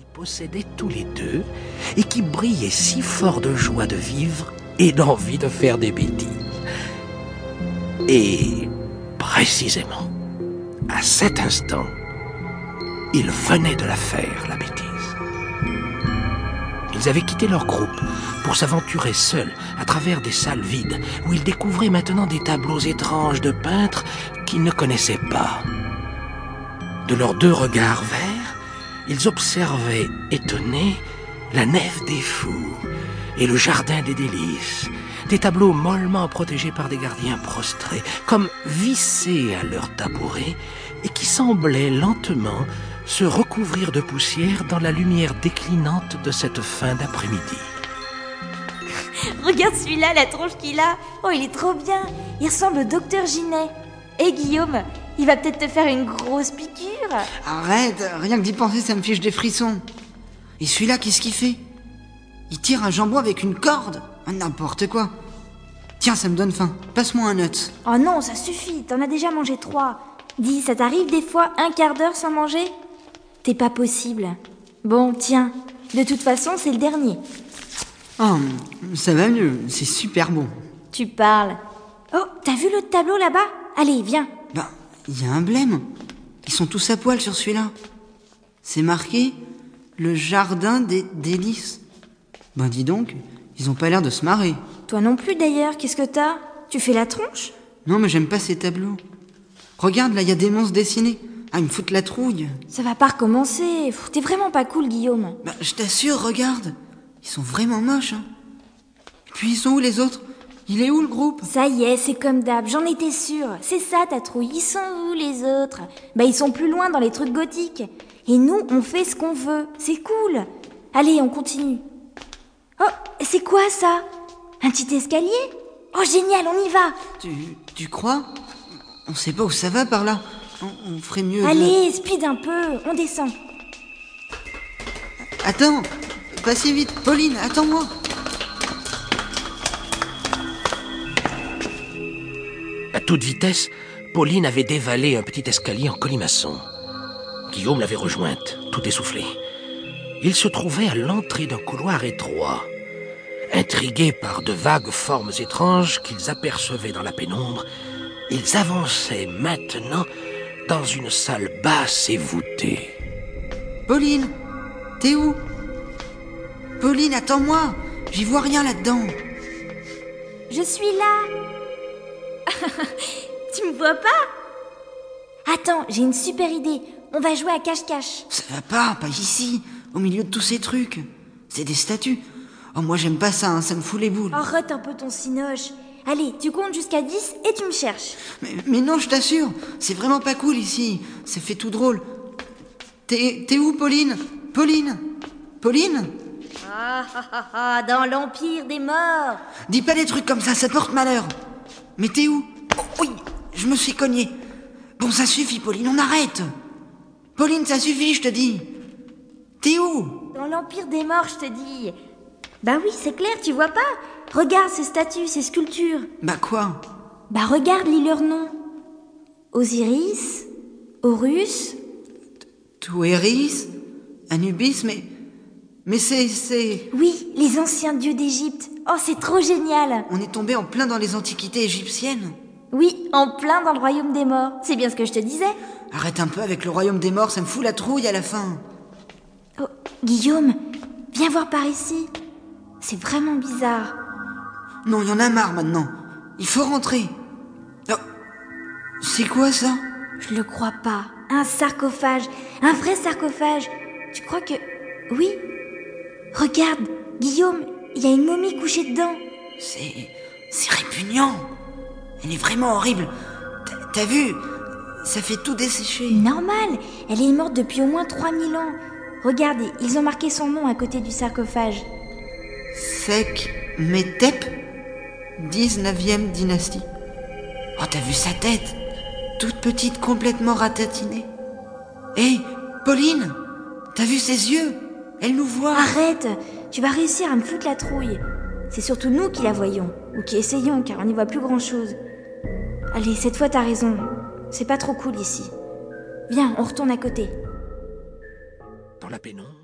possédaient tous les deux et qui brillaient si fort de joie de vivre et d'envie de faire des bêtises. Et précisément, à cet instant, ils venaient de la faire, la bêtise. Ils avaient quitté leur groupe pour s'aventurer seuls à travers des salles vides où ils découvraient maintenant des tableaux étranges de peintres qu'ils ne connaissaient pas. De leurs deux regards verts, ils observaient, étonnés, la nef des fous et le jardin des délices, des tableaux mollement protégés par des gardiens prostrés, comme vissés à leur tabouret, et qui semblaient lentement se recouvrir de poussière dans la lumière déclinante de cette fin d'après-midi. Regarde celui-là, la tronche qu'il a. Oh, il est trop bien. Il ressemble au docteur Ginet. Et Guillaume, il va peut-être te faire une grosse piqûre. Arrête, rien que d'y penser, ça me fiche des frissons. Et celui-là, qu'est-ce qu'il fait? Il tire un jambon avec une corde? Ah, N'importe quoi. Tiens, ça me donne faim. Passe-moi un nut. Oh non, ça suffit. T'en as déjà mangé trois. Dis, ça t'arrive des fois un quart d'heure sans manger? T'es pas possible. Bon, tiens. De toute façon, c'est le dernier. Oh, ça va mieux, c'est super bon. Tu parles. Oh, t'as vu l'autre tableau là-bas? Allez, viens. Ben, il y a un blême. Ils sont tous à poil sur celui-là. C'est marqué le jardin des délices. Ben dis donc, ils ont pas l'air de se marrer. Toi non plus d'ailleurs, qu'est-ce que t'as? Tu fais la tronche? Non, mais j'aime pas ces tableaux. Regarde, là, il y a des monstres dessinés. Ah, ils me foutent la trouille. Ça va pas recommencer. T'es vraiment pas cool, Guillaume. Ben, je t'assure, regarde. Ils sont vraiment moches. Hein. Et puis ils sont où les autres? Il est où le groupe? Ça y est, c'est comme d'hab, j'en étais sûre. C'est ça ta trouille. Ils sont où les autres? Bah ils sont plus loin dans les trucs gothiques. Et nous, on fait ce qu'on veut. C'est cool. Allez, on continue. Oh, c'est quoi ça? Un petit escalier? Oh génial, on y va. tu, tu crois? On sait pas où ça va par là. On, on ferait mieux. de- Allez, speed un peu, on descend. Attends, pas si vite. Pauline, attends-moi. Toute vitesse, Pauline avait dévalé un petit escalier en colimaçon. Guillaume l'avait rejointe, tout essoufflé. Il se trouvait à l'entrée d'un couloir étroit. Intrigués par de vagues formes étranges qu'ils apercevaient dans la pénombre, ils avançaient maintenant dans une salle basse et voûtée. Pauline, t'es où? Pauline, attends-moi. J'y vois rien là-dedans. Je suis là. tu me vois pas? Attends, j'ai une super idée. On va jouer à cache-cache. Ça va pas, pas ici, au milieu de tous ces trucs. C'est des statues. Oh, moi j'aime pas ça, hein, ça me fout les boules. Arrête un peu ton cinoche. Allez, tu comptes jusqu'à 10 et tu me cherches. Mais, mais non, je t'assure, c'est vraiment pas cool ici. Ça fait tout drôle. T'es t'es où, Pauline? Pauline? Pauline? Ah ah ah ah, dans l'Empire des morts. Dis pas des trucs comme ça, ça porte malheur. Mais t'es où Oh, Oui, je me suis cogné. Bon, ça suffit, Pauline, on arrête. Pauline, ça suffit, je te dis. T'es où Dans l'Empire des morts, je te dis. Bah oui, c'est clair, tu vois pas Regarde ces statues, ces sculptures. Bah quoi Bah regarde, lis leurs noms. Osiris, Horus, Touéris Anubis, mais. Mais c'est. c'est. oui, les anciens dieux d'Égypte. Oh, c'est trop génial. On est tombé en plein dans les antiquités égyptiennes. Oui, en plein dans le royaume des morts. C'est bien ce que je te disais. Arrête un peu avec le royaume des morts, ça me fout la trouille à la fin. Oh, Guillaume, viens voir par ici. C'est vraiment bizarre. Non, il y en a marre maintenant. Il faut rentrer. Oh. C'est quoi ça? Je le crois pas. Un sarcophage. Un vrai sarcophage. Tu crois que... Oui Regarde, Guillaume, il y a une momie couchée dedans. C'est. C'est répugnant. Elle est vraiment horrible. T'as- vu? Ça fait tout dessécher. Normal, elle est morte depuis au moins 3000 ans. Regardez, ils ont marqué son nom à côté du sarcophage. Sec Métep 19e dynastie. Oh, t'as vu sa tête? Toute petite, complètement ratatinée. Hé, Pauline T'as vu ses yeux? Elle nous voit. Arrête Tu vas réussir à me foutre la trouille. C'est surtout nous qui la voyons, ou qui essayons, car on n'y voit plus grand-chose. Allez, cette fois t'as raison. C'est pas trop cool ici. Viens, on retourne à côté. Dans la pénombre,